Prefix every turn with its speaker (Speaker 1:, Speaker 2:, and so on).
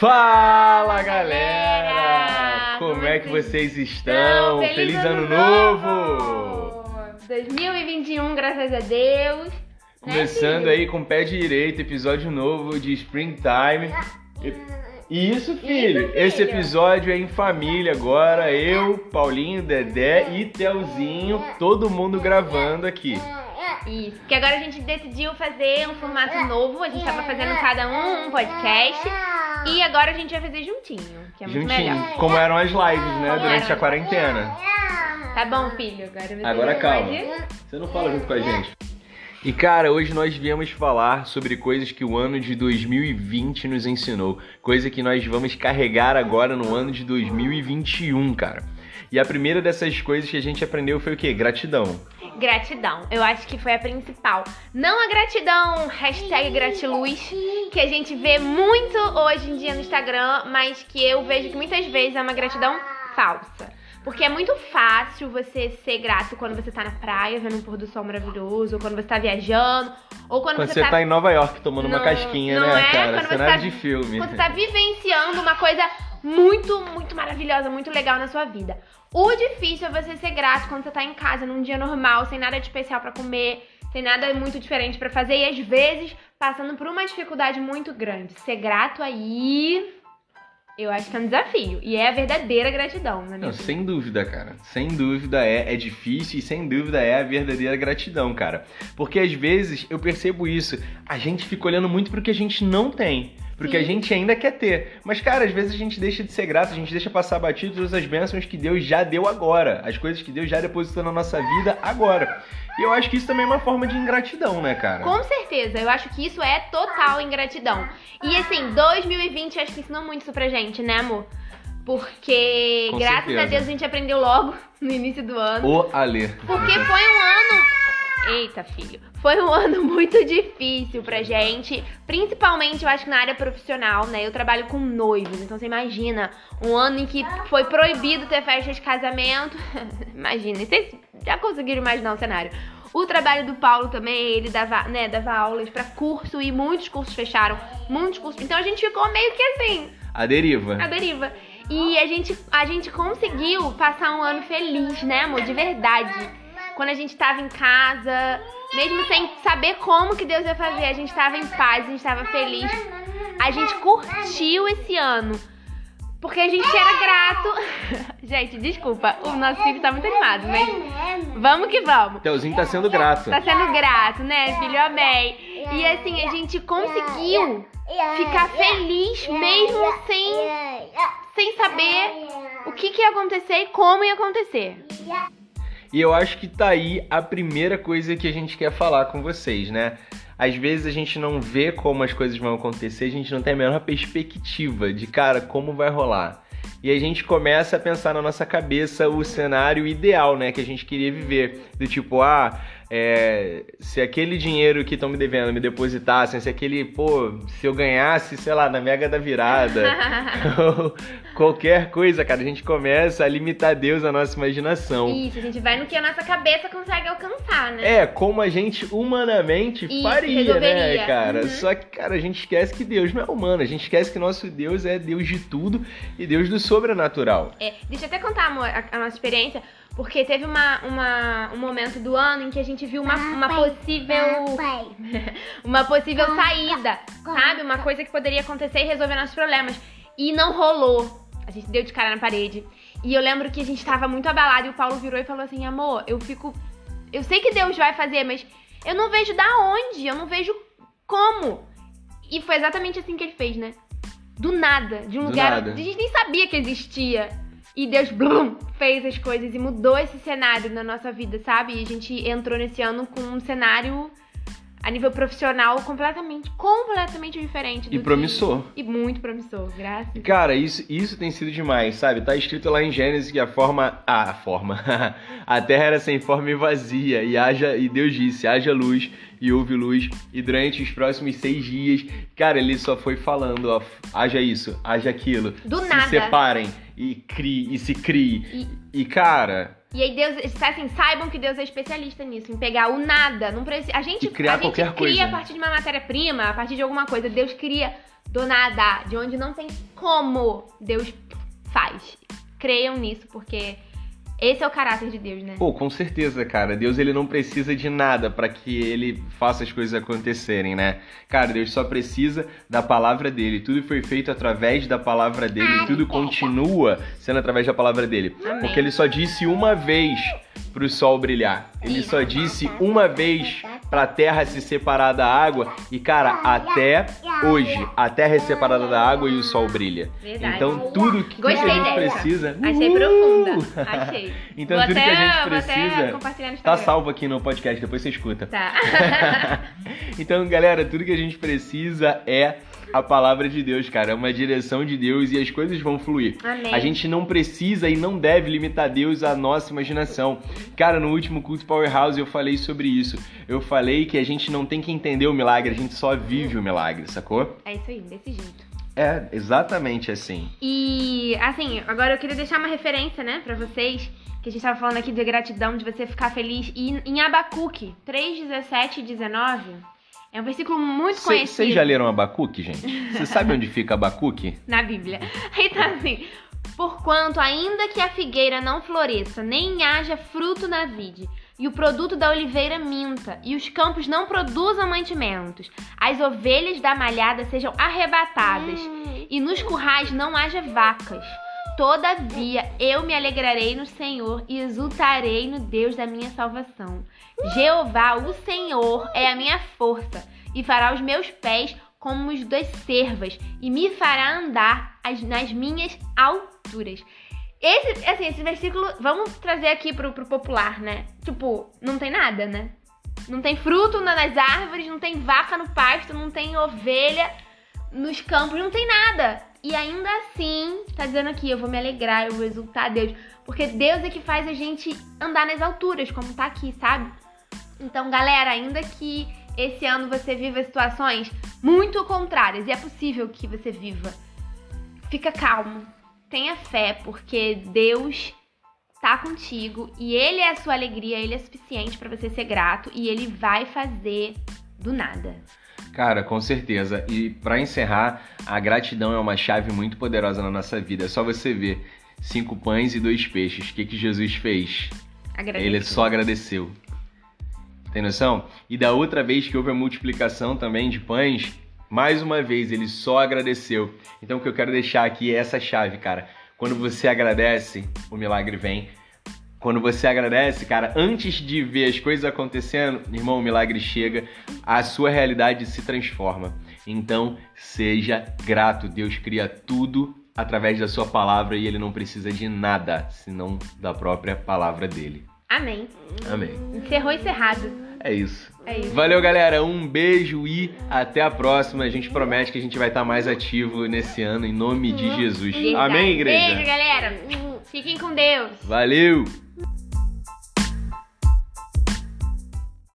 Speaker 1: Fala galera! Como é que vocês estão?
Speaker 2: Então,
Speaker 1: Feliz, ano novo!
Speaker 2: 2021, graças a Deus. Né,
Speaker 1: Começando
Speaker 2: filho?
Speaker 1: aí com o pé direito, episódio novo de Springtime. E- Isso, filho.
Speaker 2: filho.
Speaker 1: Esse episódio é em família agora. Eu, Paulinho, Dedé e Telzinho, todo mundo gravando aqui.
Speaker 2: Isso, porque agora a gente decidiu fazer um formato novo. A gente tava fazendo cada um um podcast. E agora a gente vai fazer juntinho, que é muito
Speaker 1: Juntinho,
Speaker 2: melhor.
Speaker 1: como eram as lives, né?
Speaker 2: Como
Speaker 1: Durante
Speaker 2: eram.
Speaker 1: a quarentena.
Speaker 2: Tá bom, filho? Agora você
Speaker 1: Agora calma.
Speaker 2: pode-
Speaker 1: Você não fala junto com a gente. E cara, hoje nós viemos falar sobre coisas que o ano de 2020 nos ensinou, coisa que nós vamos carregar agora no ano de 2021, cara. E a primeira dessas coisas que a gente aprendeu foi o quê? Gratidão.
Speaker 2: Gratidão, eu acho que foi a principal. Não a gratidão, hashtag gratiluz, que a gente vê muito hoje em dia no Instagram, mas que eu vejo que muitas vezes é uma gratidão falsa. Porque é muito fácil você ser grato quando você tá na praia, vendo um pôr do sol maravilhoso, ou quando você tá viajando, ou quando,
Speaker 1: Quando
Speaker 2: você,
Speaker 1: você tá em Nova York tomando uma
Speaker 2: Não-
Speaker 1: casquinha,
Speaker 2: não
Speaker 1: né,
Speaker 2: é?
Speaker 1: cara?
Speaker 2: Quando você
Speaker 1: Cenário
Speaker 2: tá-
Speaker 1: de filme.
Speaker 2: quando você tá vivenciando uma coisa muito, muito maravilhosa, muito legal na sua vida. O difícil é você ser grato quando você tá em casa, num dia normal, sem nada de especial pra comer, sem nada muito diferente pra fazer e às vezes passando por uma dificuldade muito grande. Ser grato aí, eu acho que é um desafio. E é a verdadeira gratidão, né?
Speaker 1: Não, sem dúvida, cara. Sem dúvida é, é difícil e sem dúvida é a verdadeira gratidão, cara. Porque às vezes eu percebo isso, a gente fica olhando muito pro que a gente não tem. Porque a
Speaker 2: Sim.
Speaker 1: gente ainda quer ter. Mas, cara, às vezes a gente deixa de ser grato, a gente deixa passar batido todas as bênçãos que Deus já deu agora. As coisas que Deus já depositou na nossa vida agora. E eu acho que isso também é uma forma de ingratidão, né, cara?
Speaker 2: Com certeza, eu acho que isso é total ingratidão. E assim, 2020 acho que ensinou muito isso pra gente, né, amor? Porque
Speaker 1: Com
Speaker 2: graças
Speaker 1: certeza.
Speaker 2: a Deus a gente aprendeu logo no início do ano.
Speaker 1: O Alê.
Speaker 2: Porque foi um ano. Eita, filho. Foi um ano muito difícil pra gente. Principalmente, eu acho que na área profissional, né? Eu trabalho com noivos. Então você imagina, um ano em que foi proibido ter festa de casamento. imagina, vocês já conseguiram imaginar o cenário. O trabalho do Paulo também, ele dava, né, dava aulas pra curso e muitos cursos fecharam. Muitos cursos. Então a gente ficou meio que assim,
Speaker 1: A deriva.
Speaker 2: a deriva. E a gente, a gente conseguiu passar um ano feliz, né, amor? De verdade. Quando a gente tava em casa, mesmo sem saber como que Deus ia fazer, a gente tava em paz, a gente tava feliz. A gente curtiu esse ano. Porque a gente era grato. gente, desculpa, o nosso filho tá muito animado, mas vamos que vamos.
Speaker 1: Telzinho tá sendo grato.
Speaker 2: Tá sendo grato, né, filho? Amém. E assim, a gente conseguiu ficar feliz mesmo sem, sem saber o que, que ia acontecer e como ia acontecer.
Speaker 1: E eu acho que tá aí a primeira coisa que a gente quer falar com vocês, né? Às vezes a gente não vê como as coisas vão acontecer, a gente não tem a menor perspectiva de, cara, como vai rolar. E a gente começa a pensar na nossa cabeça o cenário ideal, né? Que a gente queria viver. Do tipo, ah, é, se aquele dinheiro que estão me devendo me depositassem, se aquele, pô, se eu ganhasse, sei lá, na mega da virada, ou qualquer coisa, cara, a gente começa a limitar Deus à nossa imaginação.
Speaker 2: Isso, a gente vai no que a nossa cabeça consegue alcançar, né?
Speaker 1: É, como a gente humanamente
Speaker 2: Isso,
Speaker 1: faria,
Speaker 2: resolveria.
Speaker 1: né, cara?
Speaker 2: Uhum.
Speaker 1: Só que, cara, a gente esquece que Deus não é humano. A gente esquece que nosso Deus é Deus de tudo e Deus do sobrenatural.
Speaker 2: É, deixa eu até contar, amor, a, a nossa experiência, porque teve uma, uma- um momento do ano em que a gente viu uma, uma possível. uma possível saída, sabe? Uma coisa que poderia acontecer e resolver nossos problemas. E não rolou. A gente deu de cara na parede. E eu lembro que a gente tava muito abalado e o Paulo virou e falou assim: amor, eu fico. Eu sei que Deus vai fazer, mas eu não vejo da onde, eu não vejo como. E foi exatamente assim que ele fez, né? Do nada, de um
Speaker 1: Do
Speaker 2: lugar
Speaker 1: nada.
Speaker 2: a gente nem sabia que existia. E Deus blum, fez as coisas e mudou esse cenário na nossa vida, sabe? E a gente entrou nesse ano com um cenário a nível profissional completamente, completamente diferente.
Speaker 1: E
Speaker 2: que-
Speaker 1: promissor.
Speaker 2: E muito promissor, graças.
Speaker 1: E, Cara, isso, isso tem sido demais, sabe? Tá escrito lá em Gênesis que a forma. Ah, a forma. a terra era sem forma e vazia. E, haja, e Deus disse: haja luz e houve luz. E durante os próximos seis dias, cara, ele só foi falando: ó, haja isso, haja aquilo.
Speaker 2: Do
Speaker 1: se
Speaker 2: nada.
Speaker 1: separem e crie, e se crie. E, cara,
Speaker 2: E aí Deus, assim, saibam que Deus é especialista nisso, em pegar o nada. Não precisa, a gente,
Speaker 1: E criar
Speaker 2: a gente
Speaker 1: qualquer
Speaker 2: cria
Speaker 1: coisa.
Speaker 2: a partir de uma matéria-prima, a partir de alguma coisa. Deus cria do nada, de onde não tem como Deus faz. Creiam nisso, porque esse é o caráter de Deus, né?
Speaker 1: Pô, com certeza, cara. Deus ele não precisa de nada para que ele faça as coisas acontecerem, né? Cara, Deus só precisa da palavra dele. Tudo foi feito através da palavra dele e tudo continua sendo através da palavra dele.
Speaker 2: Amém.
Speaker 1: Porque ele só disse uma vez pro sol brilhar. Ele só disse uma vez pra terra se separar da água e cara, até hoje, a terra é separada da água e o sol brilha.
Speaker 2: Verdade.
Speaker 1: Então tudo que, a gente
Speaker 2: dessa.
Speaker 1: precisa,
Speaker 2: Achei
Speaker 1: Uhul!
Speaker 2: profunda. Achei.
Speaker 1: Então
Speaker 2: Vou
Speaker 1: tudo
Speaker 2: até-
Speaker 1: que a gente precisa tá salvo aqui no podcast, depois você escuta.
Speaker 2: Tá.
Speaker 1: Então, galera, tudo que a gente precisa é a palavra de Deus, cara. É uma direção de Deus e as coisas vão fluir.
Speaker 2: Amém.
Speaker 1: A gente não precisa e não deve limitar Deus à nossa imaginação. Cara, no último culto Powerhouse eu falei sobre isso. Eu falei que a gente não tem que entender o milagre, a gente só vive o milagre, sacou?
Speaker 2: É isso aí, desse jeito.
Speaker 1: É exatamente assim.
Speaker 2: E, assim, agora eu queria deixar uma referência, né, pra vocês, que a gente tava falando aqui de gratidão, de você ficar feliz. E em Abacuque 3, 17 e 19, é um versículo muito conhecido.
Speaker 1: Vocês já leram Abacuque, gente? Você sabe onde fica Abacuque?
Speaker 2: na Bíblia. Então, assim, porquanto ainda que a figueira não floresça, nem haja fruto na vide, e o produto da oliveira minta, e os campos não produzam mantimentos, as ovelhas da malhada sejam arrebatadas, e nos currais não haja vacas. Todavia eu me alegrarei no Senhor e exultarei no Deus da minha salvação. Jeová, o Senhor, é a minha força, e fará os meus pés como os das cervas, e me fará andar as- nas minhas alturas. Esse, assim, esse versículo, vamos trazer aqui pro, pro popular, né? Tipo, não tem nada, né? Não tem fruto na- nas árvores, não tem vaca no pasto, não tem ovelha nos campos, não tem nada. E ainda assim, tá dizendo aqui, eu vou me alegrar, eu vou exultar a Deus. Porque Deus é que faz a gente andar nas alturas, como tá aqui, sabe? Então, galera, ainda que esse ano você viva situações muito contrárias, e é possível que você viva, fica calmo, tenha fé, porque Deus tá contigo e Ele é a sua alegria, Ele é suficiente pra você ser grato e Ele vai fazer do nada.
Speaker 1: Cara, com certeza. E pra encerrar, a gratidão é uma chave muito poderosa na nossa vida. É só você ver cinco pães e dois peixes. O que, que Jesus fez?
Speaker 2: Agradeço.
Speaker 1: Ele só agradeceu. Tem noção? E da outra vez que houve a multiplicação também de pães, mais uma vez ele só agradeceu. Então o que eu quero deixar aqui é essa chave, cara. Quando você agradece, o milagre vem. Quando você agradece, cara, antes de ver as coisas acontecendo, irmão, o milagre chega, a sua realidade se transforma. Então, seja grato. Deus cria tudo através da sua palavra e ele não precisa de nada senão da própria palavra dele.
Speaker 2: Amém.
Speaker 1: Amém.
Speaker 2: Encerrou encerrado.
Speaker 1: É isso.
Speaker 2: É isso.
Speaker 1: Valeu, galera. Um beijo e até a próxima. A gente promete que a gente vai estar mais ativo nesse ano, em nome de Jesus.
Speaker 2: Verdade.
Speaker 1: Amém, igreja?
Speaker 2: Beijo, galera. Fiquem com Deus.
Speaker 1: Valeu!